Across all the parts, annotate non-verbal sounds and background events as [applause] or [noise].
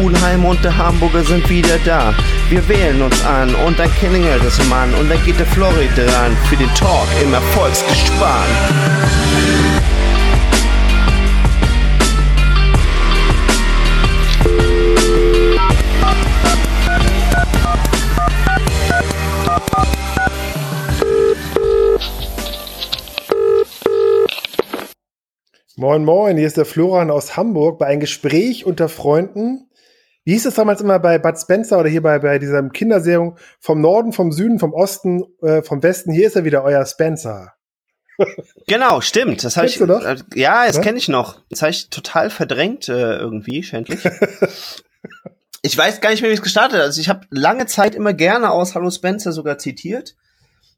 Buhlheim und der Hamburger sind wieder da. Wir wählen uns an und dann klingelt es Mann und dann geht der Florid dran für den Talk im Erfolgsgespann. Moin, moin, hier ist der Florian aus Hamburg bei einem Gespräch unter Freunden. Wie hieß es damals immer bei Bud Spencer oder hier bei, bei dieser Kinderserie vom Norden, vom Süden, vom Osten, äh, vom Westen? Hier ist er wieder, euer Spencer. [laughs] Genau, stimmt. Das habe ich. du noch? äh, Ja, das Ja? kenne ich noch. Das habe ich total verdrängt äh, irgendwie, schändlich. [laughs] ich weiß gar nicht mehr, wie es gestartet hat. Also ich habe lange Zeit immer gerne aus Hallo Spencer sogar zitiert,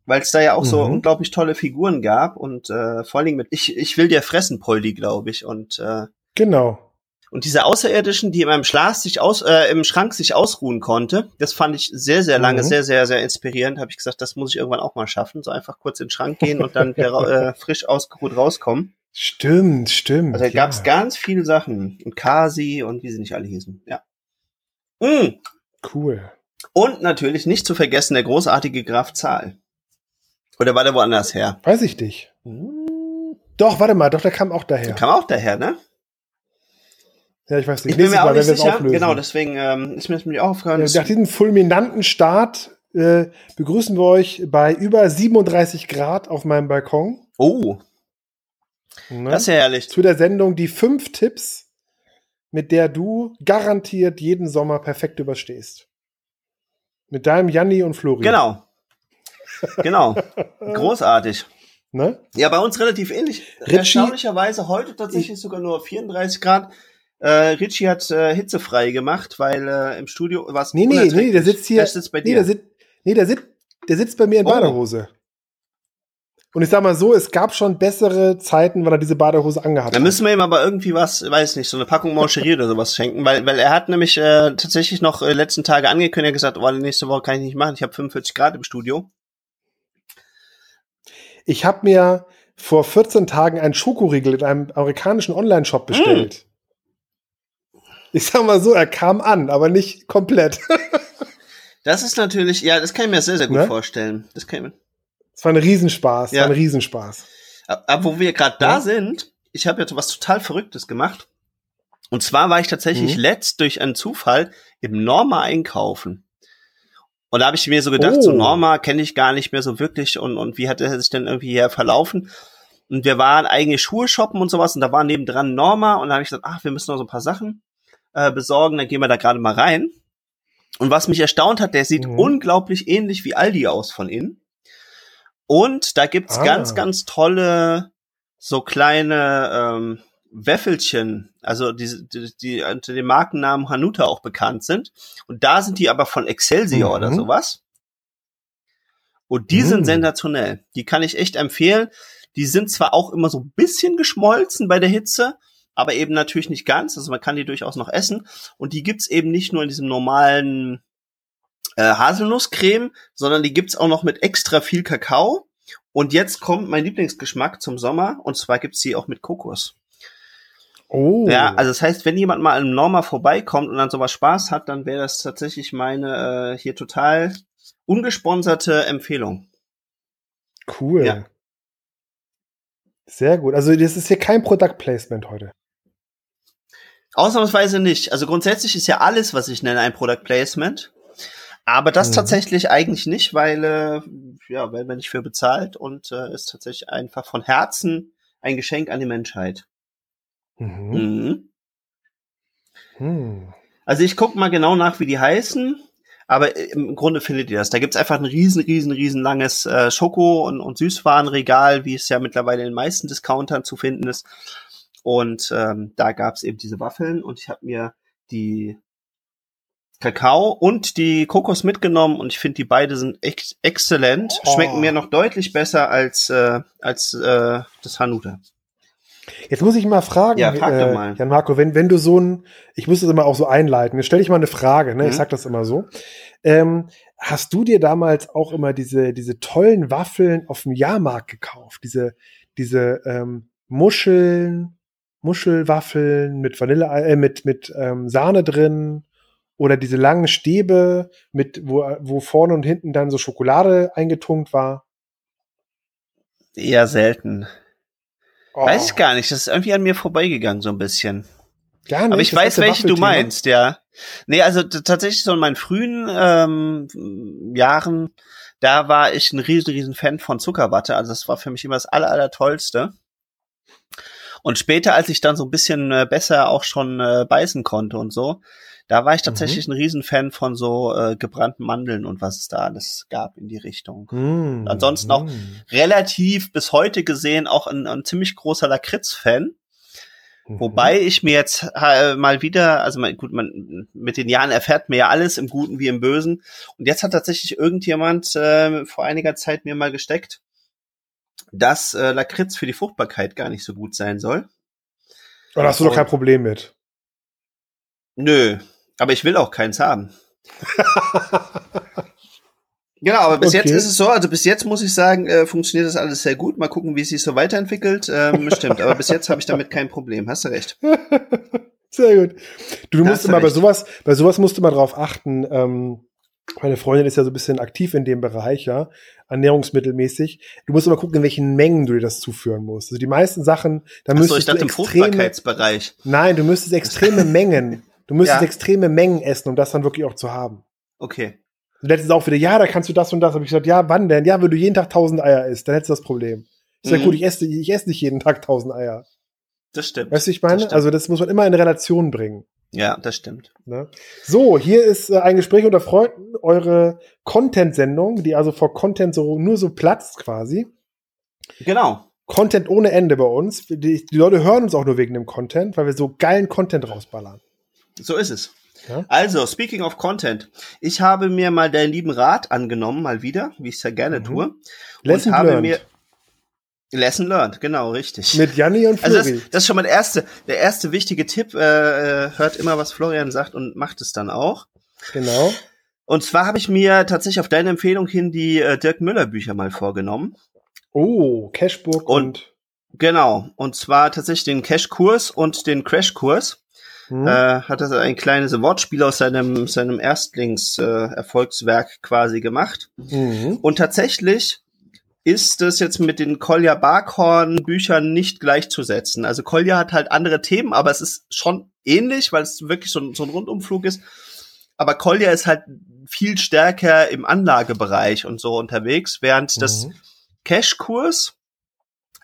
weil es da ja auch so Mhm. unglaublich tolle Figuren gab und äh, vor allen Dingen mit Ich, ich will dir fressen, Poldi, glaube ich. Und äh, Genau. Und diese Außerirdischen, die in meinem Schlaf sich aus, äh, im Schrank sich ausruhen konnte, das fand ich sehr, sehr lange, Mhm. sehr, sehr, sehr inspirierend. Habe ich gesagt, das muss ich irgendwann auch mal schaffen. So einfach kurz in den Schrank gehen und dann wieder, äh, frisch ausgeruht rauskommen. Stimmt, stimmt. Also da gab's ja. ganz viele Sachen. Und Kasi und wie sie nicht alle hießen. Ja. Mm. Cool. Und natürlich nicht zu vergessen der großartige Graf Zahl. Oder war der woanders her? Weiß ich nicht. Hm. Doch, warte mal, doch, der kam auch daher. Kam auch daher, ne? Ja, ich weiß nicht. Ich bin mir auch Mal, nicht wir es sicher. Genau, deswegen ähm, ist mir das nämlich auch aufgefallen. Ja, nach diesem fulminanten Start äh, begrüßen wir euch bei über 37 Grad auf meinem Balkon. oh, Ne? das ist ja herrlich. Zu der Sendung die fünf Tipps, mit der du garantiert jeden Sommer perfekt überstehst. Mit deinem Janni und Flori. Genau. Genau. [laughs] Großartig. Ne? Ja, bei uns relativ ähnlich. Ritchie- Erstaunlicherweise heute tatsächlich sogar nur 34 Grad. Äh, Richie hat äh, hitzefrei gemacht, weil äh, im Studio war es Nee, nee, nee, der sitzt hier. Der sitzt bei nee, dir. der, sitzt, nee der, sitzt, der sitzt bei mir in Oh. Badehose. Und ich sag mal so, es gab schon bessere Zeiten, weil er diese Badehose angehabt Da hat. müssen wir ihm aber irgendwie was, weiß nicht, so eine Packung Mancherie oder sowas schenken, weil, weil er hat nämlich äh, tatsächlich noch äh, letzten Tage angekündigt, er hat gesagt, oh, nächste Woche kann ich nicht machen, ich habe 45 Grad im Studio. Ich habe mir vor 14 Tagen einen Schokoriegel in einem amerikanischen Online-Shop bestellt. Ich sag mal so, er kam an, aber nicht komplett. [laughs] Das ist natürlich, ja, das kann ich mir sehr, sehr gut Ne? vorstellen. Das kann ich mir, Es war ein Riesenspaß, Ja. war ein Riesenspaß. Aber wo wir gerade da Ja. sind, ich habe jetzt was total Verrücktes gemacht. Und zwar war ich tatsächlich Mhm. letzt durch einen Zufall im Norma einkaufen. Und da habe ich mir so gedacht, Oh. so Norma kenne ich gar nicht mehr so wirklich und, und wie hat er sich denn irgendwie hier verlaufen? Und wir waren eigentlich Schuhe shoppen und sowas und da war nebendran Norma und da habe ich gesagt, ach, wir müssen noch so ein paar Sachen äh, besorgen, dann gehen wir da gerade mal rein. Und was mich erstaunt hat, der sieht Mhm. unglaublich ähnlich wie Aldi aus von innen. Und da gibt's Ah. ganz, ganz tolle, so kleine ähm, Wäffelchen, also die, die, die unter dem Markennamen Hanuta auch bekannt sind. Und da sind die aber von Excelsior Mhm. oder sowas. Und die Mhm. sind sensationell. Die kann ich echt empfehlen. Die sind zwar auch immer so ein bisschen geschmolzen bei der Hitze, aber eben natürlich nicht ganz. Also man kann die durchaus noch essen. Und die gibt's eben nicht nur in diesem normalen äh, Haselnusscreme, sondern die gibt's auch noch mit extra viel Kakao. Und jetzt kommt mein Lieblingsgeschmack zum Sommer, und zwar gibt's die auch mit Kokos. Oh. Ja, also das heißt, wenn jemand mal im Norma vorbeikommt und an sowas Spaß hat, dann wäre das tatsächlich meine äh, hier total ungesponserte Empfehlung. cool. Ja. Sehr gut. Also das ist hier kein Product Placement heute. Ausnahmsweise nicht. Also grundsätzlich ist ja alles, was ich nenne, ein Product Placement. Aber das Mhm. tatsächlich eigentlich nicht, weil äh, ja, weil man nicht für bezahlt und äh, ist tatsächlich einfach von Herzen ein Geschenk an die Menschheit. Mhm. Mhm. Hm. Also ich guck mal genau nach, wie die heißen, aber im Grunde findet ihr das. Da gibt's einfach ein riesen, riesen, riesen langes äh, Schoko- und, und Süßwarenregal, wie es ja mittlerweile in den meisten Discountern zu finden ist. Und ähm, da gab's eben diese Waffeln und ich habe mir die Kakao und die Kokos mitgenommen und ich finde, die beide sind echt exzellent. Oh. Schmecken mir noch deutlich besser als, äh, als äh, das Hanuta. Jetzt muss ich mal fragen, Ja, frag äh, mal. Jan Marco, wenn, wenn du so ein, ich muss das immer auch so einleiten, jetzt stelle ich mal eine Frage, ne? Mhm. ich sag das immer so. Ähm, hast du dir damals auch immer diese, diese tollen Waffeln auf dem Jahrmarkt gekauft? Diese, diese ähm, Muscheln Muschelwaffeln mit Vanille, äh, mit, mit ähm, Sahne drin oder diese langen Stäbe mit, wo, wo vorne und hinten dann so Schokolade eingetunkt war? Eher selten. Oh. Weiß ich gar nicht. Das ist irgendwie an mir vorbeigegangen, so ein bisschen. Gar nicht. Aber ich weiß, welche du meinst, ja. Nee, also tatsächlich so in meinen frühen ähm, Jahren, da war ich ein riesen, riesen Fan von Zuckerwatte. Also das war für mich immer das aller, aller tollste. Und später, als ich dann so ein bisschen äh, besser auch schon äh, beißen konnte und so, da war ich tatsächlich mhm. ein Riesenfan von so äh, gebrannten Mandeln und was es da alles gab in die Richtung. Mhm. Ansonsten auch mhm. relativ bis heute gesehen auch ein, ein ziemlich großer Lakritz-Fan. Mhm. Wobei ich mir jetzt äh, mal wieder, also mal, gut, man mit den Jahren erfährt mir ja alles im Guten wie im Bösen. Und jetzt hat tatsächlich irgendjemand äh, vor einiger Zeit mir mal gesteckt, dass äh, Lakritz für die Fruchtbarkeit gar nicht so gut sein soll. Und hast du doch kein Problem mit. Nö, aber ich will auch keins haben. [laughs] genau, aber bis okay. jetzt ist es so, also bis jetzt muss ich sagen, äh, funktioniert das alles sehr gut. Mal gucken, wie es sich so weiterentwickelt. Ähm, [laughs] stimmt, aber bis jetzt habe ich damit kein Problem. Hast du recht. [laughs] Sehr gut. Du, du musst immer bei sowas, bei sowas musst du mal drauf achten. Ähm, meine Freundin ist ja so ein bisschen aktiv in dem Bereich, ja, ernährungsmittelmäßig. Du musst immer gucken, in welchen Mengen du dir das zuführen musst. Also die meisten Sachen, da müsstest so, ich dachte, du extreme, Nein, du müsstest extreme Mengen Du müsstest [laughs] ja. extreme Mengen essen, um das dann wirklich auch zu haben. Okay. Und letztens auch wieder, ja, da kannst du das und das. Habe ich gesagt, ja, wann denn? Ja, wenn du jeden Tag tausend Eier isst, dann hättest du das Problem. Ich sage, mhm. gut, ich esse, ich esse nicht jeden Tag tausend Eier. Das stimmt. Weißt du, ich meine? Das also das muss man immer in Relation bringen. Ja, das stimmt. Ne? So, hier ist äh, ein Gespräch unter Freunden, eure Content-Sendung, die also vor Content so nur so platzt quasi. Genau. Content ohne Ende bei uns. Die, die Leute hören uns auch nur wegen dem Content, weil wir so geilen Content rausballern. So ist es. Ja? Also, speaking of Content. Ich habe mir mal deinen lieben Rat angenommen, mal wieder, wie ich es ja gerne mhm. tue. Lesson und habe learned. mir Lesson learned, genau, richtig. Mit Janni und Flori. Also das, das ist schon mal der erste, der erste wichtige Tipp. Äh, hört immer, was Florian sagt und macht es dann auch. Genau. Und zwar habe ich mir tatsächlich auf deine Empfehlung hin die äh, Dirk Müller Bücher mal vorgenommen. Oh, Cashbook und, und genau. Und zwar tatsächlich den Cash-Kurs und den Crash-Kurs mhm. äh, hat er ein kleines Wortspiel aus seinem, seinem Erstlings-Erfolgswerk äh, quasi gemacht. Mhm. Und tatsächlich ist es jetzt mit den Kolja Barkhorn Büchern nicht gleichzusetzen. Also Kolja hat halt andere Themen, aber es ist schon ähnlich, weil es wirklich so ein, so ein Rundumflug ist. Aber Kolja ist halt viel stärker im Anlagebereich und so unterwegs, während mhm. das Cash-Kurs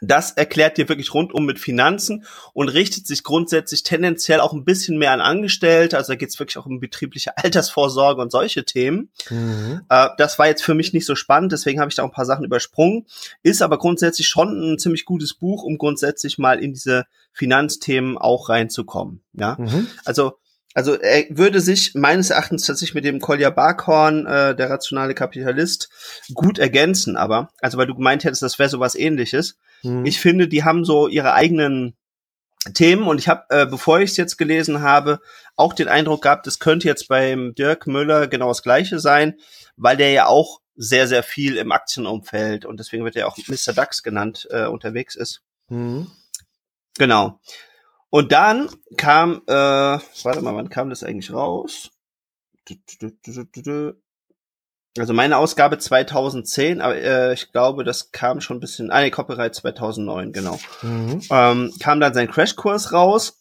das erklärt dir wirklich rundum mit Finanzen und richtet sich grundsätzlich tendenziell auch ein bisschen mehr an Angestellte. Also da geht es wirklich auch um betriebliche [laughs] Altersvorsorge und solche Themen. Mhm. Äh, das war jetzt für mich nicht so spannend, deswegen habe ich da auch ein paar Sachen übersprungen. Ist aber grundsätzlich schon ein ziemlich gutes Buch, um grundsätzlich mal in diese Finanzthemen auch reinzukommen. Ja, mhm. also also er würde sich meines Erachtens tatsächlich mit dem Kolja Barkhorn, äh, der rationale Kapitalist, gut ergänzen, aber, also weil du gemeint hättest, das wäre sowas ähnliches. Mhm. Ich finde, die haben so ihre eigenen Themen und ich habe, äh, bevor ich es jetzt gelesen habe, auch den Eindruck gehabt, es könnte jetzt beim Dirk Müller genau das gleiche sein, weil der ja auch sehr, sehr viel im Aktienumfeld und deswegen wird er auch Mr. DAX genannt, äh, unterwegs ist. Mhm. Genau. Und dann kam, äh, warte mal, wann kam das eigentlich raus? Also meine Ausgabe 2010, aber äh, ich glaube, das kam schon ein bisschen, ah nee, Copyright 2009, genau. Mhm. Ähm, kam dann sein Crashkurs raus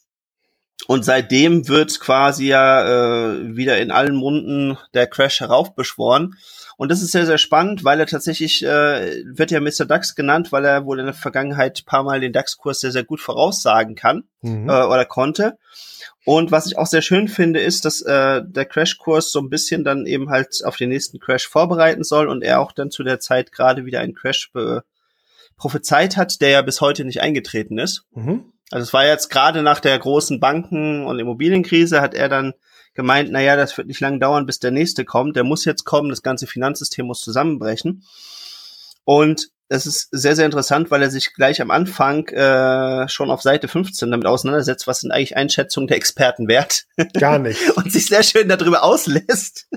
und seitdem wird quasi ja äh, wieder in allen Munden der Crash heraufbeschworen. Und das ist sehr, sehr spannend, weil er tatsächlich, äh, wird ja Mr. DAX genannt, weil er wohl in der Vergangenheit paar Mal den DAX-Kurs sehr, sehr gut voraussagen kann mhm. äh, oder konnte. Und was ich auch sehr schön finde, ist, dass äh, der Crashkurs so ein bisschen dann eben halt auf den nächsten Crash vorbereiten soll und er auch dann zu der Zeit gerade wieder einen Crash prophezeit hat, der ja bis heute nicht eingetreten ist. Mhm. Also es war jetzt gerade nach der großen Banken- und Immobilienkrise, hat er dann gemeint, naja, das wird nicht lange dauern, bis der nächste kommt. Der muss jetzt kommen, das ganze Finanzsystem muss zusammenbrechen. Und es ist sehr, sehr interessant, weil er sich gleich am Anfang äh, schon auf Seite 15 damit auseinandersetzt, was sind eigentlich Einschätzungen der Experten wert. Gar nicht. [laughs] Und sich sehr schön darüber auslässt.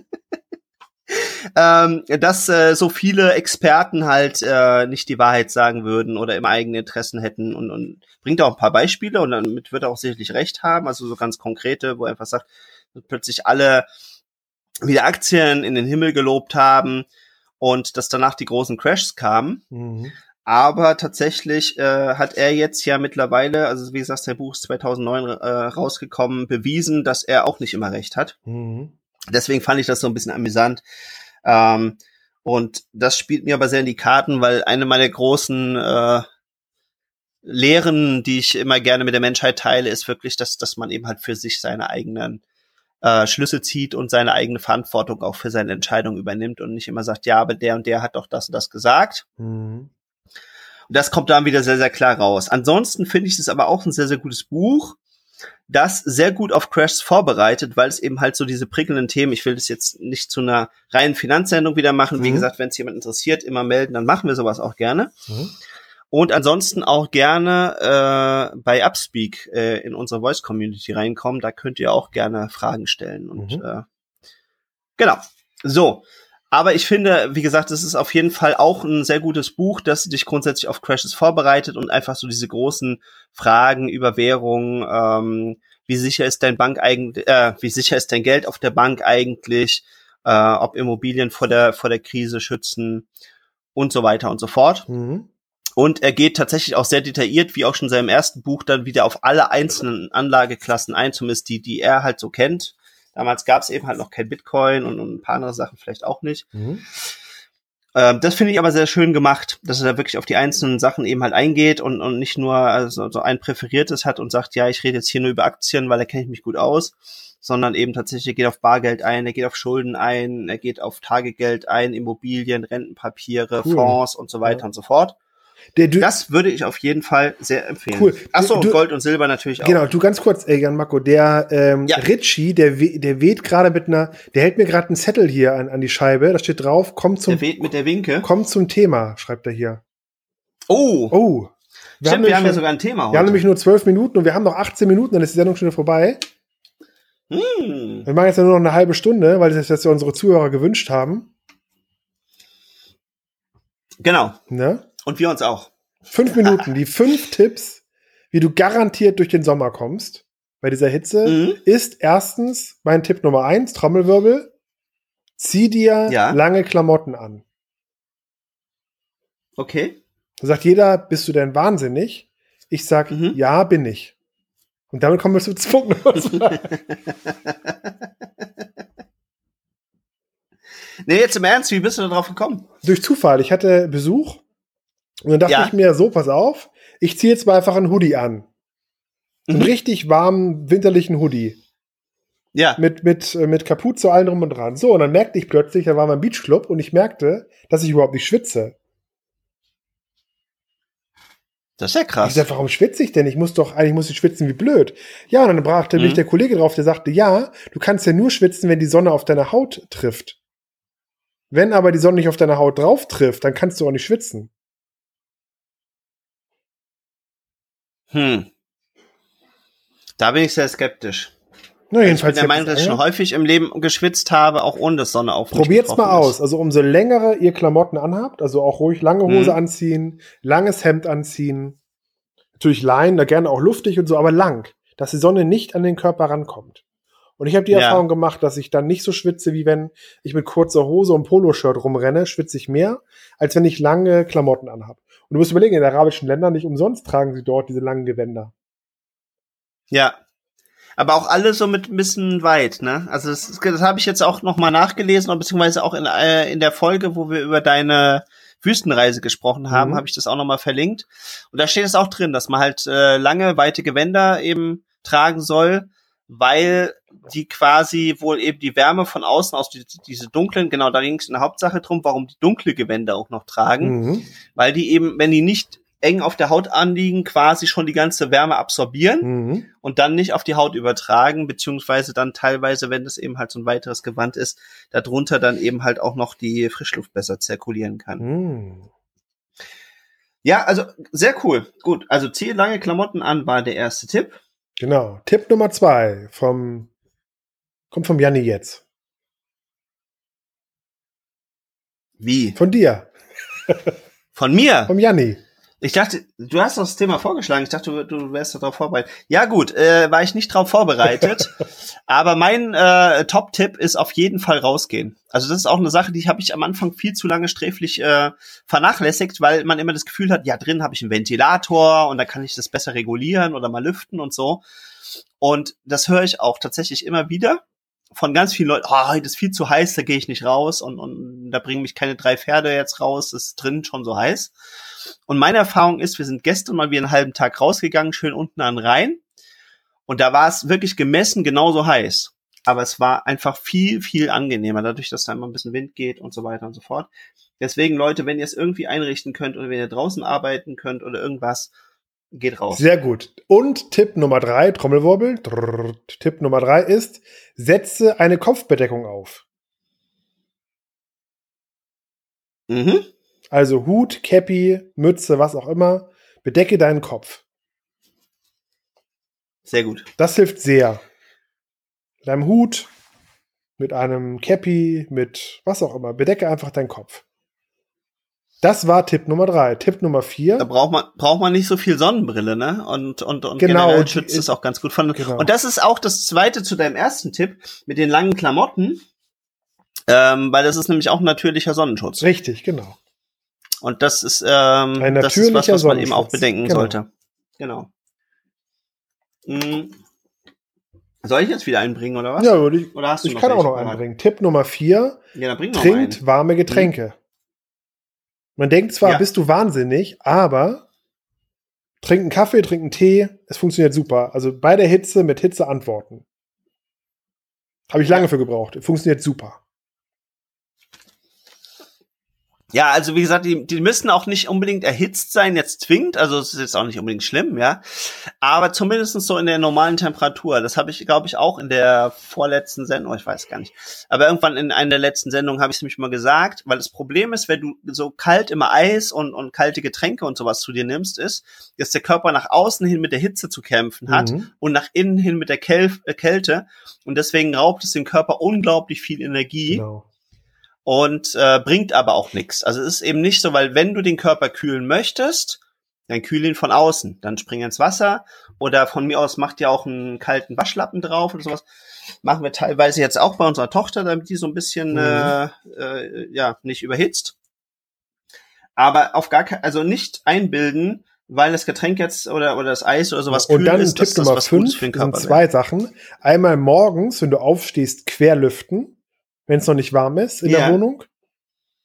Ähm, dass äh, so viele Experten halt äh, nicht die Wahrheit sagen würden oder im eigenen Interessen hätten und, und bringt auch ein paar Beispiele und damit wird er auch sicherlich recht haben, also so ganz konkrete, wo er einfach sagt, plötzlich alle wieder Aktien in den Himmel gelobt haben und dass danach die großen Crashs kamen. Mhm. Aber tatsächlich äh, hat er jetzt ja mittlerweile, also wie gesagt, sein Buch ist 2009 äh, rausgekommen, bewiesen, dass er auch nicht immer recht hat. Mhm. Deswegen fand ich das so ein bisschen amüsant. Ähm, und das spielt mir aber sehr in die Karten, weil eine meiner großen äh, Lehren, die ich immer gerne mit der Menschheit teile, ist wirklich, dass, dass man eben halt für sich seine eigenen äh, Schlüsse zieht und seine eigene Verantwortung auch für seine Entscheidung übernimmt und nicht immer sagt, ja, aber der und der hat doch das und das gesagt. Mhm. Und das kommt dann wieder sehr, sehr klar raus. Ansonsten finde ich es aber auch ein sehr, sehr gutes Buch, das sehr gut auf Crashs vorbereitet, weil es eben halt so diese prickelnden Themen, ich will das jetzt nicht zu einer reinen Finanzsendung wieder machen. Mhm. Wie gesagt, wenn es jemand interessiert, immer melden, dann machen wir sowas auch gerne. Mhm. Und ansonsten auch gerne äh, bei Upspeak äh, in unsere Voice Community reinkommen. Da könnt ihr auch gerne Fragen stellen. Und mhm. äh, genau. So. Aber ich finde, wie gesagt, es ist auf jeden Fall auch ein sehr gutes Buch, das dich grundsätzlich auf Crashes vorbereitet und einfach so diese großen Fragen über Währung, ähm, wie sicher ist dein Bank eigentlich, äh, wie sicher ist dein Geld auf der Bank eigentlich, äh, ob Immobilien vor der vor der Krise schützen und so weiter und so fort. Mhm. Und er geht tatsächlich auch sehr detailliert, wie auch schon in seinem ersten Buch, dann wieder auf alle einzelnen Anlageklassen ein, zumindest die, die er halt so kennt. Damals gab es eben halt noch kein Bitcoin und, und, ein paar andere Sachen vielleicht auch nicht. Mhm. Ähm, das finde ich aber sehr schön gemacht, dass er da wirklich auf die einzelnen Sachen eben halt eingeht und, und nicht nur also, so ein präferiertes hat und sagt, ja, ich rede jetzt hier nur über Aktien, weil da kenne ich mich gut aus, sondern eben tatsächlich er geht auf Bargeld ein, er geht auf Schulden ein, er geht auf Tagegeld ein, Immobilien, Rentenpapiere, cool. Fonds und so weiter ja. und so fort. Das würde ich auf jeden Fall sehr empfehlen. Cool. Achso, und Gold und Silber natürlich auch. Genau, du ganz kurz, äh, Jan Marco, der ähm, ja. Ritchie, der, der weht gerade mit einer, der hält mir gerade einen Zettel hier an, an die Scheibe, da steht drauf, kommt zum, der weht mit der Winke. Kommt zum Thema, schreibt er hier. Oh. Oh. Wir Stimmt, haben, wir haben ja sogar ein Thema heute. Wir haben nämlich nur zwölf Minuten und wir haben noch 18 Minuten, dann ist die Sendung schon wieder vorbei. Hm. Wir machen jetzt nur noch eine halbe Stunde, weil das jetzt ja unsere Zuhörer gewünscht haben. Genau. Ne? Und wir uns auch. Fünf Minuten, die fünf Tipps, wie du garantiert durch den Sommer kommst bei dieser Hitze, mhm. ist erstens mein Tipp Nummer eins, Trommelwirbel, zieh dir ja. lange Klamotten an. Okay. Da sagt jeder, bist du denn wahnsinnig? Ich sag, mhm. ja, bin ich. Und damit kommen wir zu Punkt Nummer [laughs] nee, jetzt im Ernst, wie bist du da drauf gekommen? Durch Zufall. Ich hatte Besuch und dann dachte ja. ich mir, so, pass auf, ich ziehe jetzt mal einfach einen Hoodie an. Mhm. Einen richtig warmen, winterlichen Hoodie. Ja. Mit, mit, äh, mit Kapuze, allen drum und dran. So, und dann merkte ich plötzlich, da war mein Beachclub und ich merkte, dass ich überhaupt nicht schwitze. Das ist ja krass. Ich sag, warum schwitze ich denn? Ich muss doch, eigentlich muss ich schwitzen wie blöd. Ja, und dann brachte mhm. mich der Kollege drauf, der sagte, ja, du kannst ja nur schwitzen, wenn die Sonne auf deine Haut trifft. Wenn aber die Sonne nicht auf deine Haut drauf trifft, dann kannst du auch nicht schwitzen. Hm. Da bin ich sehr skeptisch. Na, jedenfalls ich bin der Meinung, dass ich schon häufig im Leben geschwitzt habe, auch ohne dass Sonne auf Probiert's mal ist. aus. Also umso länger ihr Klamotten anhabt, also auch ruhig lange Hose hm. anziehen, langes Hemd anziehen. Natürlich Leinen, da gerne auch luftig und so, aber lang, dass die Sonne nicht an den Körper rankommt. Und ich habe die ja. Erfahrung gemacht, dass ich dann nicht so schwitze, wie wenn ich mit kurzer Hose und Poloshirt rumrenne, schwitze ich mehr, als wenn ich lange Klamotten anhabe. Und du musst überlegen, in arabischen Ländern nicht umsonst tragen sie dort diese langen Gewänder. Ja. Aber auch alle so mit ein bisschen weit, ne? Also das, das habe ich jetzt auch noch mal nachgelesen, beziehungsweise auch in, äh, in der Folge, wo wir über deine Wüstenreise gesprochen haben, mhm. habe ich das auch noch mal verlinkt. Und da steht es auch drin, dass man halt äh, lange, weite Gewänder eben tragen soll, weil die quasi wohl eben die Wärme von außen aus die, diese dunklen, genau da ging es in der Hauptsache drum, warum die dunkle Gewänder auch noch tragen, mhm. weil die eben, wenn die nicht eng auf der Haut anliegen, quasi schon die ganze Wärme absorbieren mhm. und dann nicht auf die Haut übertragen, beziehungsweise dann teilweise, wenn das eben halt so ein weiteres Gewand ist, darunter dann eben halt auch noch die Frischluft besser zirkulieren kann. Mhm. Ja, also sehr cool. Gut, also ziehe lange Klamotten an war der erste Tipp. Genau. Tipp Nummer zwei vom, kommt vom Janni jetzt. Wie? Von dir. Von mir? Vom Janni. Ich dachte, du hast doch das Thema vorgeschlagen. Ich dachte, du, du wärst darauf vorbereitet. Ja gut, äh, war ich nicht drauf vorbereitet. [laughs] aber mein äh, Top-Tipp ist auf jeden Fall rausgehen. Also das ist auch eine Sache, die habe ich am Anfang viel zu lange sträflich äh, vernachlässigt, weil man immer das Gefühl hat, ja drin habe ich einen Ventilator und da kann ich das besser regulieren oder mal lüften und so. Und das höre ich auch tatsächlich immer wieder von ganz vielen Leuten, oh, heute ist viel zu heiß, da gehe ich nicht raus und, und da bringen mich keine drei Pferde jetzt raus, das ist drin schon so heiß. Und meine Erfahrung ist, wir sind gestern mal wie einen halben Tag rausgegangen, schön unten an den Rhein. Und da war es wirklich gemessen genauso heiß. Aber es war einfach viel, viel angenehmer, dadurch, dass da immer ein bisschen Wind geht und so weiter und so fort. Deswegen, Leute, wenn ihr es irgendwie einrichten könnt oder wenn ihr draußen arbeiten könnt oder irgendwas, geht raus. Sehr gut. Und Tipp Nummer drei, Trommelwirbel. Drrr, Tipp Nummer drei ist, setze eine Kopfbedeckung auf. Mhm. Also Hut, Cappy, Mütze, was auch immer. Bedecke deinen Kopf. Sehr gut. Das hilft sehr. Mit einem Hut, mit einem Cappy, mit was auch immer. Bedecke einfach deinen Kopf. Das war Tipp Nummer drei. Tipp Nummer vier. Da braucht man, braucht man nicht so viel Sonnenbrille, ne? Und, und, und Genau, generell schützt es auch ganz gut von. Genau. Und das ist auch das zweite zu deinem ersten Tipp mit den langen Klamotten. Ähm, weil das ist nämlich auch ein natürlicher Sonnenschutz. Richtig, genau. Und das ist, ähm, Ein das ist was, was man eben auch bedenken Genau. sollte. Genau. Mhm. Soll ich jetzt wieder einbringen, oder was? Ja, würde ich, Oder hast du ich kann auch noch parat? einbringen. Tipp Nummer vier. Ja, Trinkt einen. warme Getränke. Man denkt zwar, Ja. bist du wahnsinnig, aber trink einen Kaffee, trink einen Tee, es funktioniert super. Also bei der Hitze mit Hitze antworten. Habe ich lange für gebraucht. Funktioniert super. Ja, also wie gesagt, die, die müssen auch nicht unbedingt erhitzt sein, jetzt zwingend, also es ist jetzt auch nicht unbedingt schlimm, ja. Aber zumindest so in der normalen Temperatur. Das habe ich, glaube ich, auch in der vorletzten Sendung, ich weiß gar nicht. Aber irgendwann in einer der letzten Sendungen habe ich es nämlich mal gesagt, weil das Problem ist, wenn du so kalt immer Eis und, und kalte Getränke und sowas zu dir nimmst, ist, dass der Körper nach außen hin mit der Hitze zu kämpfen hat Mhm. und nach innen hin mit der äh, Kälte. Und deswegen raubt es dem Körper unglaublich viel Energie Genau. Und äh, bringt aber auch nichts. Also es ist eben nicht so, weil wenn du den Körper kühlen möchtest, dann kühl ihn von außen. Dann spring ins Wasser oder von mir aus macht ihr auch einen kalten Waschlappen drauf oder sowas. Machen wir teilweise jetzt auch bei unserer Tochter, damit die so ein bisschen Mhm. äh, äh, ja nicht überhitzt. Aber auf gar kein, also nicht einbilden, weil das Getränk jetzt oder oder das Eis oder sowas Und dann ist, Tipp das Nummer was Gutes 5 für den sind zwei. Sachen. Einmal morgens, wenn du aufstehst, querlüften, wenn es noch nicht warm ist in Ja. der Wohnung.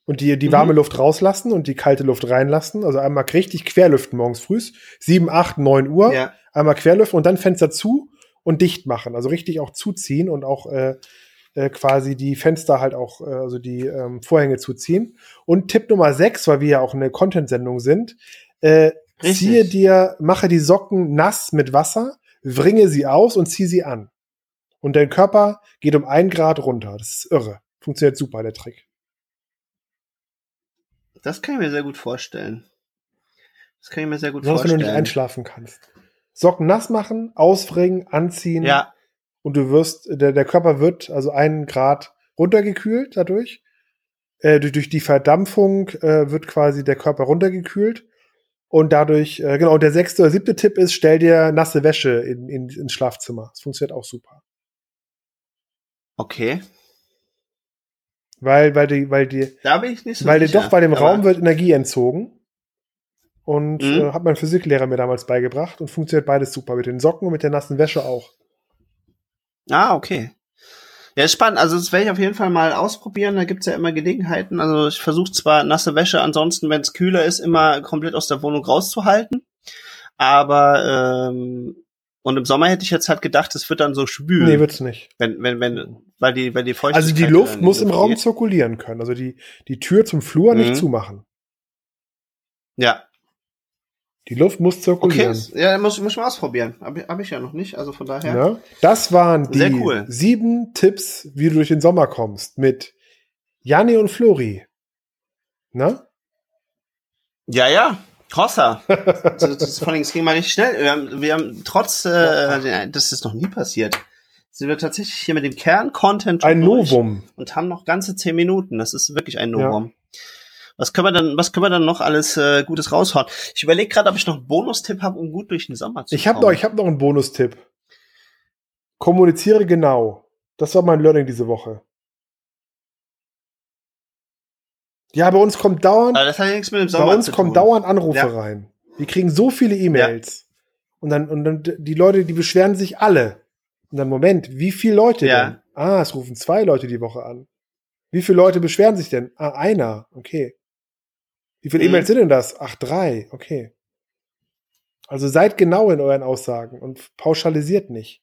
Und die, die Mhm. warme Luft rauslassen und die kalte Luft reinlassen. Also einmal richtig querlüften morgens früh. 7, 8, 9 Uhr. Ja. Einmal querlüften und dann Fenster zu und dicht machen. Also richtig auch zuziehen und auch äh, äh, quasi die Fenster halt auch, äh, also die ähm, Vorhänge zuziehen. Und Tipp Nummer 6, weil wir ja auch eine Content-Sendung sind, äh, Richtig. ziehe dir, mache die Socken nass mit Wasser, wringe sie aus und zieh sie an. Und dein Körper geht um ein Grad runter. Das ist irre. Funktioniert super, der Trick. Das kann ich mir sehr gut vorstellen. Das kann ich mir sehr gut Besonders wenn du vorstellen. nicht einschlafen kannst. Socken nass machen, auswringen, anziehen. Ja, und du wirst, der, der Körper wird also einen Grad runtergekühlt dadurch. Äh, durch, durch die Verdampfung äh, wird quasi der Körper runtergekühlt. Und dadurch, äh, genau, und der sechste oder siebte Tipp ist, stell dir nasse Wäsche in, in, ins Schlafzimmer. Das funktioniert auch super. Okay. Weil, weil die, weil die, Da bin ich nicht so weil die sicher. doch bei dem Raum wird Energie entzogen. Und Mhm. äh, hat mein Physiklehrer mir damals beigebracht und funktioniert beides super. Mit den Socken und mit der nassen Wäsche auch. Ah, okay. Ja, ist spannend. Also das werde ich auf jeden Fall mal ausprobieren. Da gibt's ja immer Gelegenheiten. Also ich versuche zwar nasse Wäsche, ansonsten, wenn es kühler ist, immer komplett aus der Wohnung rauszuhalten. Aber ähm, und im Sommer hätte ich jetzt halt gedacht, es wird dann so schwül. Nee, wird's nicht. wenn, wenn, wenn, weil die, weil die Feuchtigkeit Also die Luft muss im Raum geht. zirkulieren können. Also die, die Tür zum Flur nicht Mhm. zumachen. Ja, Die Luft muss okay. zirkulieren. Ja, muss, muss ich mal ausprobieren. Hab, ich- hab ich ja noch nicht. Also von daher. Ja. Das waren die cool. sieben Tipps, wie du durch den Sommer kommst. Mit Janni und Flori. Na? Ja, ja. Hossa. [laughs] das, das, vor allem, es ging mal nicht schnell. Wir haben, wir haben trotz, äh, das ist noch nie passiert, sind wir tatsächlich hier mit dem Kern-Content Ein Novum. und haben noch ganze zehn Minuten. Das ist wirklich ein Novum. Was können wir dann, was können wir dann noch alles äh, Gutes raushauen? Ich überlege gerade, ob ich noch einen Bonustipp habe, um gut durch den Sommer zu ich hab noch, ich habe noch einen Bonustipp. Kommuniziere genau. Das war mein Learning diese Woche. Ja, bei uns kommt dauernd. Aber das hat ja nichts mit dem Sommer Bei uns kommen dauernd Anrufe Ja. rein. Wir kriegen so viele E-Mails. Und dann, und dann die Leute, die beschweren sich alle. Und dann, Moment, wie viele Leute Ja. denn? Ah, es rufen zwei Leute die Woche an. Wie viele Leute beschweren sich denn? Ah, einer. Okay. Wie viele Mhm. E-Mails sind denn das? Ach, drei. Okay. Also seid genau in euren Aussagen und pauschalisiert nicht.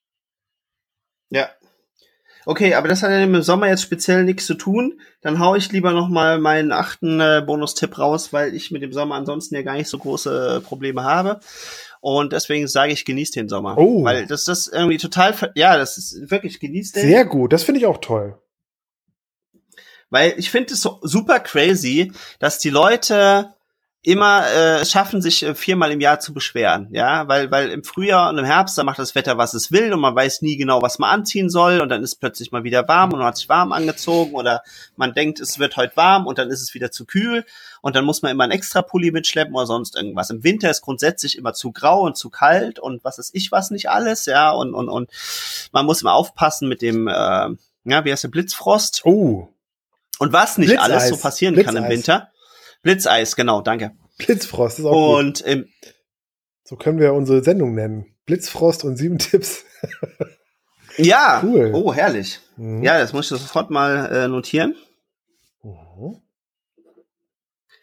Ja. Okay, aber das hat ja mit dem Sommer jetzt speziell nichts zu tun. Dann hau ich lieber noch mal meinen achten äh, Bonustipp raus, weil ich mit dem Sommer ansonsten ja gar nicht so große äh, Probleme habe. Und deswegen sage ich, genießt den Sommer. Oh. Weil das das irgendwie total, ja, das ist wirklich genießt den. Sehr gut. Das finde ich auch toll. Weil ich finde es so super crazy, dass die Leute immer äh, schaffen, sich äh, viermal im Jahr zu beschweren, ja, weil weil im Frühjahr und im Herbst da macht das Wetter, was es will und man weiß nie genau, was man anziehen soll und dann ist plötzlich mal wieder warm und man hat sich warm angezogen oder man denkt, es wird heute warm und dann ist es wieder zu kühl und dann muss man immer einen extra Pulli mitschleppen oder sonst irgendwas. Im Winter ist grundsätzlich immer zu grau und zu kalt und was ist ich was nicht alles, ja, und und und man muss immer aufpassen mit dem äh, ja, wie heißt der Blitzfrost Oh, und was nicht Blitzeis. alles so passieren kann im Blitzeis. Winter. Blitzeis, genau, danke. Blitzfrost ist auch gut. Und ähm, So können wir unsere Sendung nennen. Blitzfrost und sieben Tipps. ja, Cool. oh, herrlich. Mhm. Ja, das muss ich sofort mal äh, notieren. Mhm.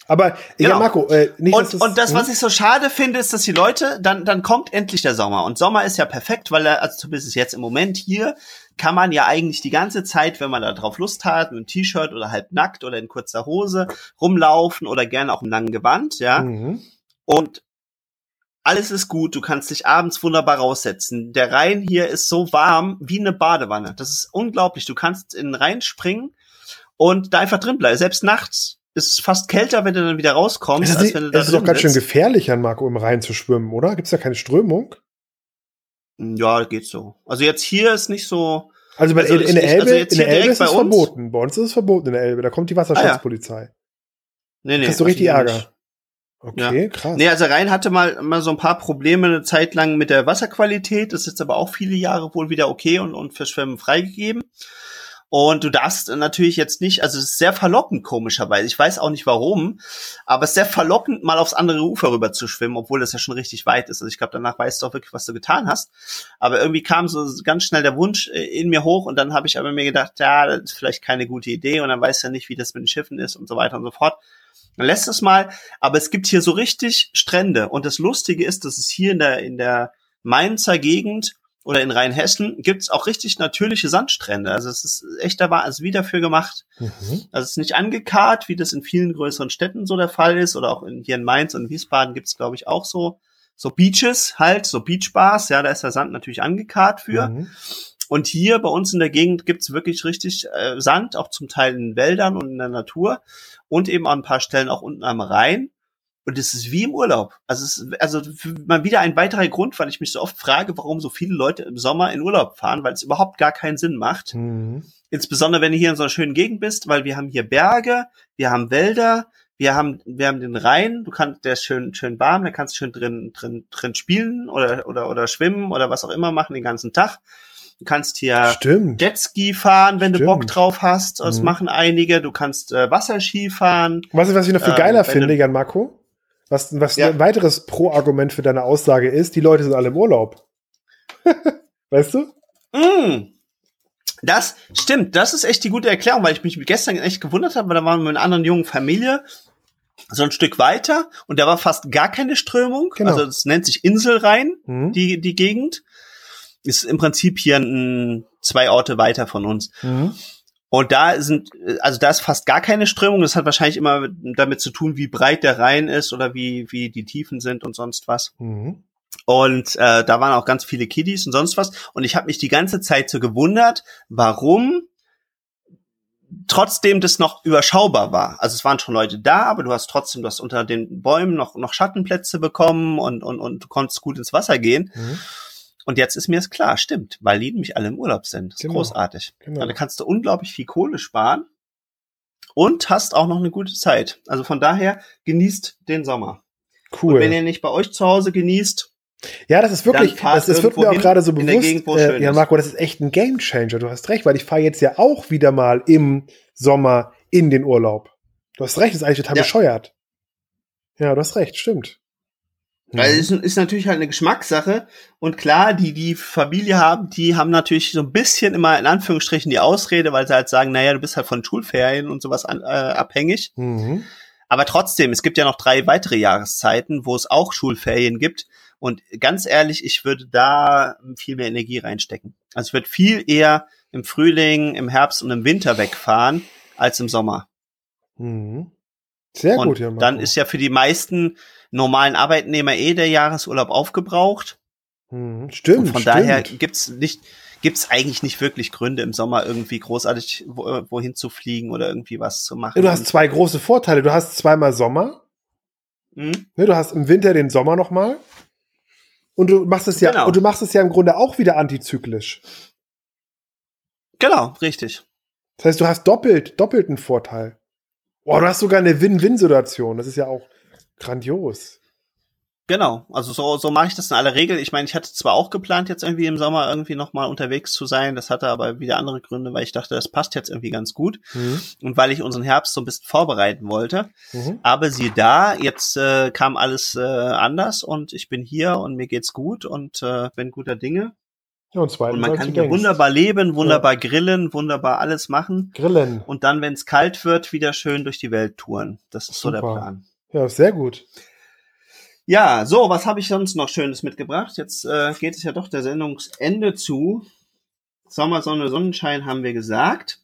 Aber, ja, Genau. Marco, äh, nicht, Und, das, und das, hm? was ich so schade finde, ist, dass die Leute, dann, dann kommt endlich der Sommer. Und Sommer ist ja perfekt, weil er, also zumindest jetzt im Moment hier, kann man ja eigentlich die ganze Zeit, wenn man da drauf Lust hat, mit einem T-Shirt oder halb nackt oder in kurzer Hose rumlaufen oder gerne auch im langen Gewand, ja. Mhm. Und alles ist gut, du kannst dich abends wunderbar raussetzen. Der Rhein hier ist so warm wie eine Badewanne. Das ist unglaublich. Du kannst in den Rhein springen und da einfach drin bleiben. Selbst nachts ist es fast kälter, wenn du dann wieder rauskommst, als wenn du da es ist doch ganz schön sitzt. gefährlich, an Marco im Rhein zu schwimmen, oder? Gibt es da keine Strömung? Ja, geht so. Also jetzt hier ist nicht so. Also, bei, Also in, in der Elbe, also in der Elbe ist es verboten. Bei uns ist es verboten in der Elbe. Da kommt die Wasserschutzpolizei. Nee, nee. Kriegst du also richtig Ärger. nicht. Okay, krass. Nee, also Rhein hatte mal, mal so ein paar Probleme eine Zeit lang mit der Wasserqualität. Das ist jetzt aber auch viele Jahre wohl wieder okay und, und für Schwimmen freigegeben. Und du darfst natürlich jetzt nicht, also es ist sehr verlockend komischerweise. Ich weiß auch nicht warum, aber es ist sehr verlockend, mal aufs andere Ufer rüber zu schwimmen, obwohl das ja schon richtig weit ist. Also ich glaube, danach weißt du auch wirklich, was du getan hast. Aber irgendwie kam so ganz schnell der Wunsch äh, in mir hoch und dann habe ich aber mir gedacht, ja, das ist vielleicht keine gute Idee und dann weißt du ja nicht, wie das mit den Schiffen ist und so weiter und so fort. Dann lässt es mal, aber es gibt hier so richtig Strände und das Lustige ist, dass es hier in der in der Mainzer Gegend oder in Rheinhessen gibt's auch richtig natürliche Sandstrände. Also es ist echt da war also wie dafür gemacht. Mhm. Also es ist nicht angekarrt, wie das in vielen größeren Städten so der Fall ist oder auch in, hier in Mainz und Wiesbaden gibt's glaube ich auch so so Beaches halt, so Beachbars, ja, da ist der Sand natürlich angekarrt für. Mhm. Und hier bei uns in der Gegend gibt's wirklich richtig äh, Sand, auch zum Teil in Wäldern und in der Natur und eben an ein paar Stellen auch unten am Rhein. Und es ist wie im Urlaub. Also es ist also mal wieder ein weiterer Grund, weil ich mich so oft frage, warum so viele Leute im Sommer in Urlaub fahren, weil es überhaupt gar keinen Sinn macht. Mhm. Insbesondere wenn du hier in so einer schönen Gegend bist, weil wir haben hier Berge, wir haben Wälder, wir haben, wir haben den Rhein, du kannst, der ist schön, schön warm, da kannst du schön drin, drin, drin spielen oder, oder, oder schwimmen oder was auch immer machen den ganzen Tag. Du kannst hier Stimmt. Jetski fahren, wenn du Stimmt. Bock drauf hast. Das Mhm. machen einige. Du kannst äh, Wasserski fahren. Was, was ich noch viel Ähm, geiler wenn finde, du- Jan Marco, was, was Ja. ein weiteres Pro-Argument für deine Aussage ist, die Leute sind alle im Urlaub. [laughs] weißt du? Mm. Das stimmt. Das ist echt die gute Erklärung, weil ich mich gestern echt gewundert habe, weil da waren wir mit einer anderen jungen Familie so ein Stück weiter und da war fast gar keine Strömung. Genau. Also das nennt sich Inselrhein, Mhm. die, die Gegend. Ist im Prinzip hier ein, zwei Orte weiter von uns. Mhm. Und da sind, also da ist fast gar keine Strömung. Das hat wahrscheinlich immer damit zu tun, wie breit der Rhein ist oder wie, wie die Tiefen sind und sonst was. Mhm. Und äh, da waren auch ganz viele Kiddies und sonst was. Und ich habe mich die ganze Zeit so gewundert, warum trotzdem das noch überschaubar war. Also es waren schon Leute da, aber du hast trotzdem, du hast unter den Bäumen noch, noch Schattenplätze bekommen und, und, und du konntest gut ins Wasser gehen. Mhm. Und jetzt ist mir es klar, stimmt, weil die nämlich alle im Urlaub sind. Das ist Genau. großartig. Genau. Da kannst du unglaublich viel Kohle sparen. und hast auch noch eine gute Zeit. Also von daher genießt den Sommer. Cool. Und wenn ihr nicht bei euch zu Hause genießt, ja, das ist wirklich, das, das wird mir auch gerade so bewusst. Gegend, äh, ja. Marco, das ist echt ein Gamechanger. Du hast recht, weil ich fahre jetzt ja auch wieder mal im Sommer in den Urlaub. Du hast recht, das ist eigentlich total Ja. bescheuert. Ja, du hast recht, stimmt. Weil Mhm. es ist, ist natürlich halt eine Geschmackssache. Und klar, die, die Familie haben, die haben natürlich so ein bisschen immer in Anführungsstrichen die Ausrede, weil sie halt sagen, naja, du bist halt von Schulferien und sowas an, äh, abhängig. Mhm. Aber trotzdem, es gibt ja noch drei weitere Jahreszeiten, wo es auch Schulferien gibt. Und ganz ehrlich, ich würde da viel mehr Energie reinstecken. Also ich würde viel eher im Frühling, im Herbst und im Winter wegfahren als im Sommer. Mhm. Sehr und gut, ja, Marco. dann ist ja für die meisten normalen Arbeitnehmer eh der Jahresurlaub aufgebraucht. Mhm. Stimmt. Und von stimmt. daher gibt's nicht, gibt's eigentlich nicht wirklich Gründe im Sommer irgendwie großartig wo, wohin zu fliegen oder irgendwie was zu machen. Du hast zwei große Vorteile. Du hast zweimal Sommer. Hm? Ne, du hast im Winter den Sommer nochmal. Und du machst es ja, Genau. und du machst es ja im Grunde auch wieder antizyklisch. Genau, richtig. Das heißt, du hast doppelt, doppelten Vorteil. Boah, du hast sogar eine Win-Win-Situation. Das ist ja auch grandios. Genau, also so, so mache ich das in aller Regel. Ich meine, ich hatte zwar auch geplant, jetzt irgendwie im Sommer irgendwie nochmal unterwegs zu sein. Das hatte aber wieder andere Gründe, weil ich dachte, das passt jetzt irgendwie ganz gut. Mhm. Und weil ich unseren Herbst so ein bisschen vorbereiten wollte. Mhm. Aber siehe da, jetzt äh, kam alles äh, anders und ich bin hier und mir geht's gut und äh, bin guter Dinge. Ja, und zweitens, Und man kann hier wunderbar leben, wunderbar grillen, wunderbar alles machen. Grillen. Und dann, wenn es kalt wird, wieder schön durch die Welt touren. Das ist so der Super. Plan. Ja, sehr gut. Ja, so, was habe ich sonst noch Schönes mitgebracht? Jetzt äh, geht es ja doch der Sendungsende zu. Sommer, Sonne, Sonnenschein haben wir gesagt.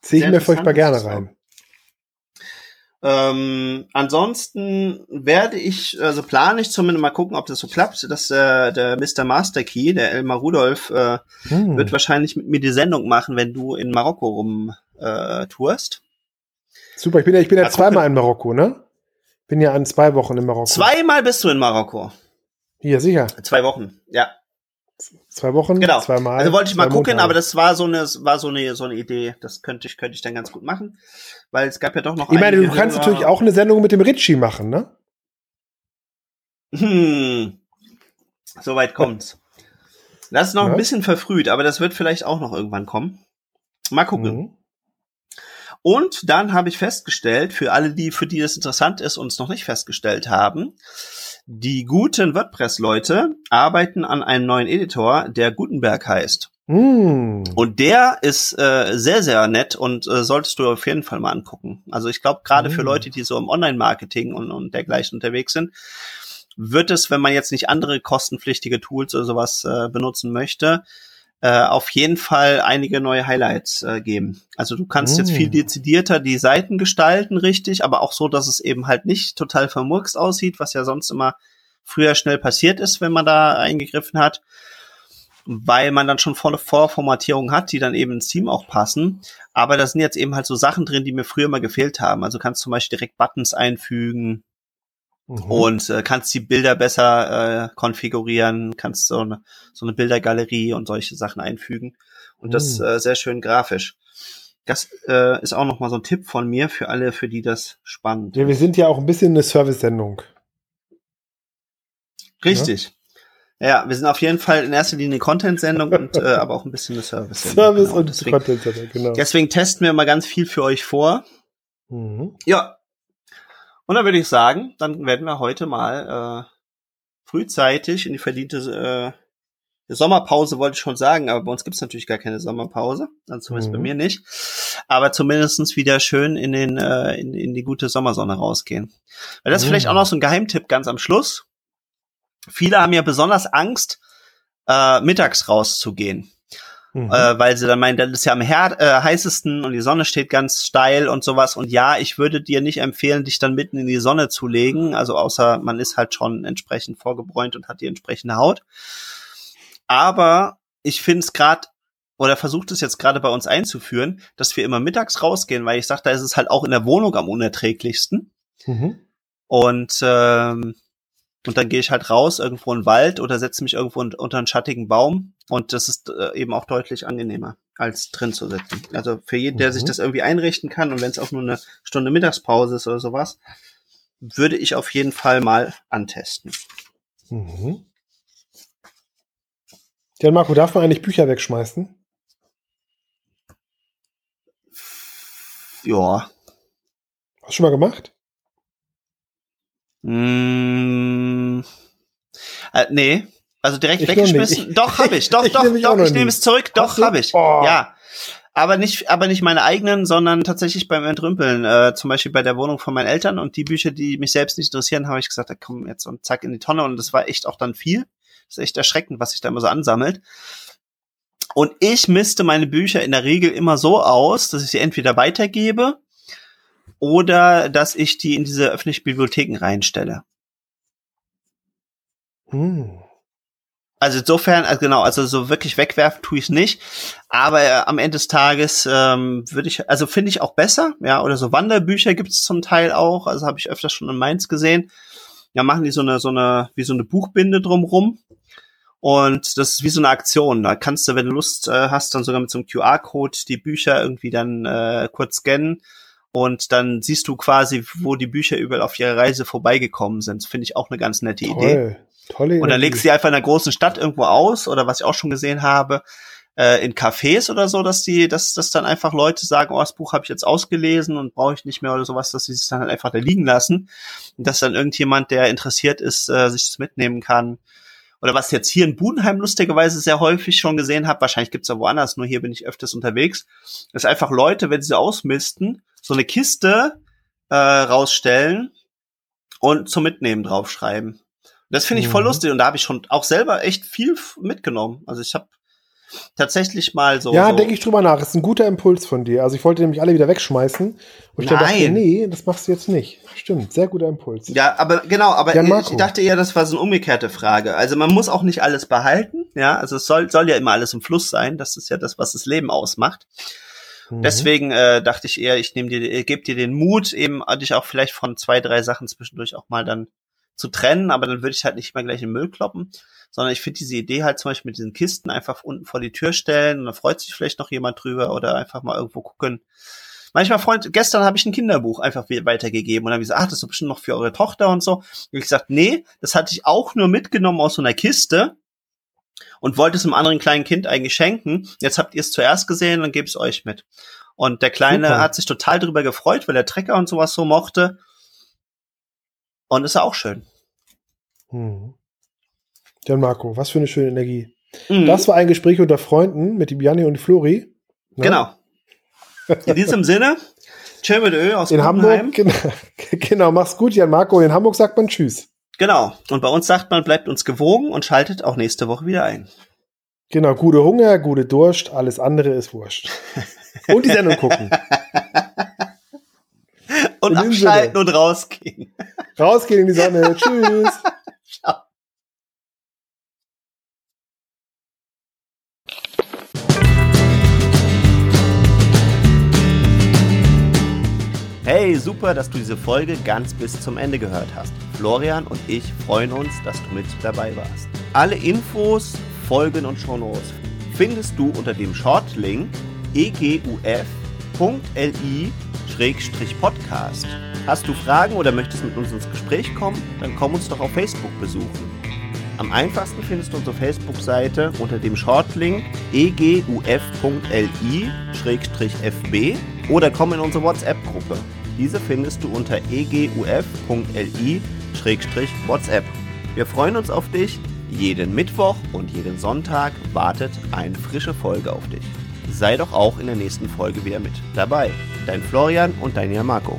Ziehe ich mir furchtbar gerne rein. Ähm, ansonsten werde ich, also plane ich zumindest mal gucken, ob das so klappt, dass äh, der Mr. Master Key, der Elmar Rudolph, äh, Hm. wird wahrscheinlich mit mir die Sendung machen, wenn du in Marokko rum äh, tourst. Super, ich bin ja, ich bin ja Mal zweimal gucken. in Marokko, ne? Bin ja an zwei Wochen in Marokko. Zweimal bist du in Marokko. Hier, sicher. Zwei Wochen, ja. Zwei Wochen, Genau. zweimal. Also wollte ich mal gucken, Montage. aber das war so eine, war so eine, so eine Idee. Das könnte ich, könnte ich dann ganz gut machen, weil es gab ja doch noch. Ich meine, du kannst natürlich auch eine Sendung mit dem Ritchie machen, ne? Hm. Soweit kommt's. Das ist noch Ja. ein bisschen verfrüht, aber das wird vielleicht auch noch irgendwann kommen. Mal gucken. Mhm. Und dann habe ich festgestellt, für alle, die, für die das interessant ist und es noch nicht festgestellt haben, die guten WordPress-Leute arbeiten an einem neuen Editor, der Gutenberg heißt. Mhm. Und der ist äh, sehr, sehr nett und äh, solltest du auf jeden Fall mal angucken. Also ich glaube, gerade für Mhm. Leute, die so im Online-Marketing und, und dergleichen unterwegs sind, wird es, wenn man jetzt nicht andere kostenpflichtige Tools oder sowas äh, benutzen möchte, äh, auf jeden Fall einige neue Highlights äh, geben. Also du kannst jetzt Mm. viel dezidierter die Seiten gestalten, richtig, aber auch so, dass es eben halt nicht total vermurkst aussieht, was ja sonst immer früher schnell passiert ist, wenn man da eingegriffen hat weil man dann schon volle Vorformatierungen hat, die dann eben ins Team auch passen. Aber da sind jetzt eben halt so Sachen drin, die mir früher mal gefehlt haben. Also du kannst zum Beispiel direkt Buttons einfügen Mhm. und äh, kannst die Bilder besser äh, konfigurieren, kannst so eine, so eine Bildergalerie und solche Sachen einfügen. Und das Mhm. äh, sehr schön grafisch. Das äh, ist auch noch mal so ein Tipp von mir für alle, für die das spannend Ja, wir sind ja auch ein bisschen eine Service-Sendung. Richtig. Ja, wir sind auf jeden Fall in erster Linie eine Content-Sendung und äh, aber auch ein bisschen eine Service-Sendung. Service genau. und deswegen, Content-Sendung, genau. deswegen testen wir mal ganz viel für euch vor. Mhm. Ja. Und dann würde ich sagen, dann werden wir heute mal äh, frühzeitig in die verdiente äh, Sommerpause, wollte ich schon sagen, aber bei uns gibt's natürlich gar keine Sommerpause, also zumindest bei Mhm. mir nicht. Aber zumindestens wieder schön in, den, äh, in, in die gute Sommersonne rausgehen. Weil das ist Mhm. vielleicht auch noch so ein Geheimtipp ganz am Schluss. Viele haben ja besonders Angst, äh, mittags rauszugehen Mhm. äh, weil sie dann meinen, das ist ja am her äh, heißesten und die Sonne steht ganz steil und sowas. Und ja, ich würde dir nicht empfehlen, dich dann mitten in die Sonne zu legen. Also außer man ist halt schon entsprechend vorgebräunt und hat die entsprechende Haut. Aber ich finde es gerade oder versucht es jetzt gerade bei uns einzuführen, dass wir immer mittags rausgehen, weil ich sage, da ist es halt auch in der Wohnung am unerträglichsten. Mhm. Und ähm, und dann gehe ich halt raus irgendwo in den Wald oder setze mich irgendwo un- unter einen schattigen Baum und das ist äh, eben auch deutlich angenehmer. als drin zu sitzen. Also für jeden, der Mhm. sich das irgendwie einrichten kann und wenn es auch nur eine Stunde Mittagspause ist oder sowas, würde ich auf jeden Fall mal antesten. Mhm. Ja, Marco, darf man eigentlich Bücher wegschmeißen? Ja. Hast du schon mal gemacht? Mm, äh, nee. Also direkt Ich weggeschmissen? Doch, habe ich. [laughs] Doch, Ich doch, doch. Ich nehme es zurück. Doch, habe ich. Oh. Ja. Aber nicht, aber nicht meine eigenen, sondern tatsächlich beim Entrümpeln. Äh, zum Beispiel bei der Wohnung von meinen Eltern und die Bücher, die mich selbst nicht interessieren, habe ich gesagt, da komm jetzt und zack in die Tonne. Und das war echt auch dann viel. Das ist echt erschreckend, was sich da immer so ansammelt. Und ich misste meine Bücher in der Regel immer so aus, dass ich sie entweder weitergebe oder dass ich die in diese öffentlichen Bibliotheken reinstelle. Hm. Also insofern, also genau, also so wirklich wegwerfen tue ich nicht. Aber äh, am Ende des Tages ähm, würde ich, also finde ich auch besser, ja, oder so Wanderbücher gibt es zum Teil auch, also habe ich öfters schon in Mainz gesehen. Ja, machen die so eine, so eine, wie so eine Buchbinde drumrum. Und das ist wie so eine Aktion. Da kannst du, wenn du Lust äh, hast, dann sogar mit so einem QR-Code die Bücher irgendwie dann äh, kurz scannen. Und dann siehst du quasi, wo die Bücher überall auf ihrer Reise vorbeigekommen sind. Finde ich auch eine ganz nette Idee. Toll. Tolle Und dann legst du die einfach in einer großen Stadt irgendwo aus oder was ich auch schon gesehen habe, äh, in Cafés oder so, dass die, dass, dass dann einfach Leute sagen, oh, das Buch habe ich jetzt ausgelesen und brauche ich nicht mehr oder sowas, dass sie es dann halt einfach da liegen lassen. Und dass dann irgendjemand, der interessiert ist, äh, sich das mitnehmen kann. Oder was jetzt hier in Budenheim lustigerweise sehr häufig schon gesehen habe, wahrscheinlich gibt's ja woanders, nur hier bin ich öfters unterwegs, dass einfach Leute, wenn sie ausmisten, so eine Kiste äh, rausstellen und zum Mitnehmen draufschreiben. Das finde ich voll Mhm. lustig und da habe ich schon auch selber echt viel mitgenommen. Also ich habe tatsächlich mal so. ja, so denke ich drüber nach. Ist ein guter Impuls von dir. Also ich wollte nämlich alle wieder wegschmeißen. Und ich dann dachte, Nein. nee, das machst du jetzt nicht. Stimmt, sehr guter Impuls. Ja, aber genau, aber ich dachte eher, das war so eine umgekehrte Frage. Also man muss auch nicht alles behalten, ja. Also es soll, soll ja immer alles im Fluss sein. Das ist ja das, was das Leben ausmacht. Mhm. Deswegen äh, dachte ich eher, ich nehme dir, äh, gebe dir den Mut, eben dich auch vielleicht von zwei, drei Sachen zwischendurch auch mal dann zu trennen, aber dann würde ich halt nicht mal gleich in den Müll kloppen, sondern ich finde diese Idee halt zum Beispiel mit diesen Kisten einfach unten vor die Tür stellen und dann freut sich vielleicht noch jemand drüber oder einfach mal irgendwo gucken. Manchmal Freund, gestern habe ich ein Kinderbuch einfach we- weitergegeben und dann habe ich gesagt, ach, das ist bestimmt noch für eure Tochter und so. Und ich gesagt, nee, das hatte ich auch nur mitgenommen aus so einer Kiste und wollte es einem anderen kleinen Kind eigentlich schenken. Jetzt habt ihr es zuerst gesehen, dann gebe ich es euch mit. Und der Kleine Super. hat sich total drüber gefreut, weil er Trecker und sowas so mochte. Und ist auch schön. Mhm. Jan Marco, was für eine schöne Energie. Mhm. Das war ein Gespräch unter Freunden mit dem Janni und Flori. Ne? Genau. In diesem Sinne, tschö mit Ö aus In. Hamburg, genau, [laughs] genau, mach's gut, Jan Marco. In Hamburg sagt man Tschüss. Genau. Und bei uns sagt man, bleibt uns gewogen und schaltet auch nächste Woche wieder ein. Genau, gute Hunger, gute Durst, alles andere ist wurscht. [laughs] Und die Sendung gucken. Und abschalten und rausgehen. Rausgehen in die Sonne. [laughs] Tschüss. Ciao. Hey, super, dass du diese Folge ganz bis zum Ende gehört hast. Florian und ich freuen uns, dass du mit dabei warst. Alle Infos, Folgen und Shownotes findest du unter dem Shortlink eguf.li-podcast. Hast du Fragen oder möchtest mit uns ins Gespräch kommen? Dann komm uns doch auf Facebook besuchen. Am einfachsten findest du unsere Facebook-Seite unter dem Shortlink eguf.li-fb oder komm in unsere WhatsApp-Gruppe. Diese findest du unter eguf.li-whatsapp. Wir freuen uns auf dich. Jeden Mittwoch und jeden Sonntag wartet eine frische Folge auf dich. Sei doch auch in der nächsten Folge wieder mit dabei. Dein Florian und dein Jan Marco.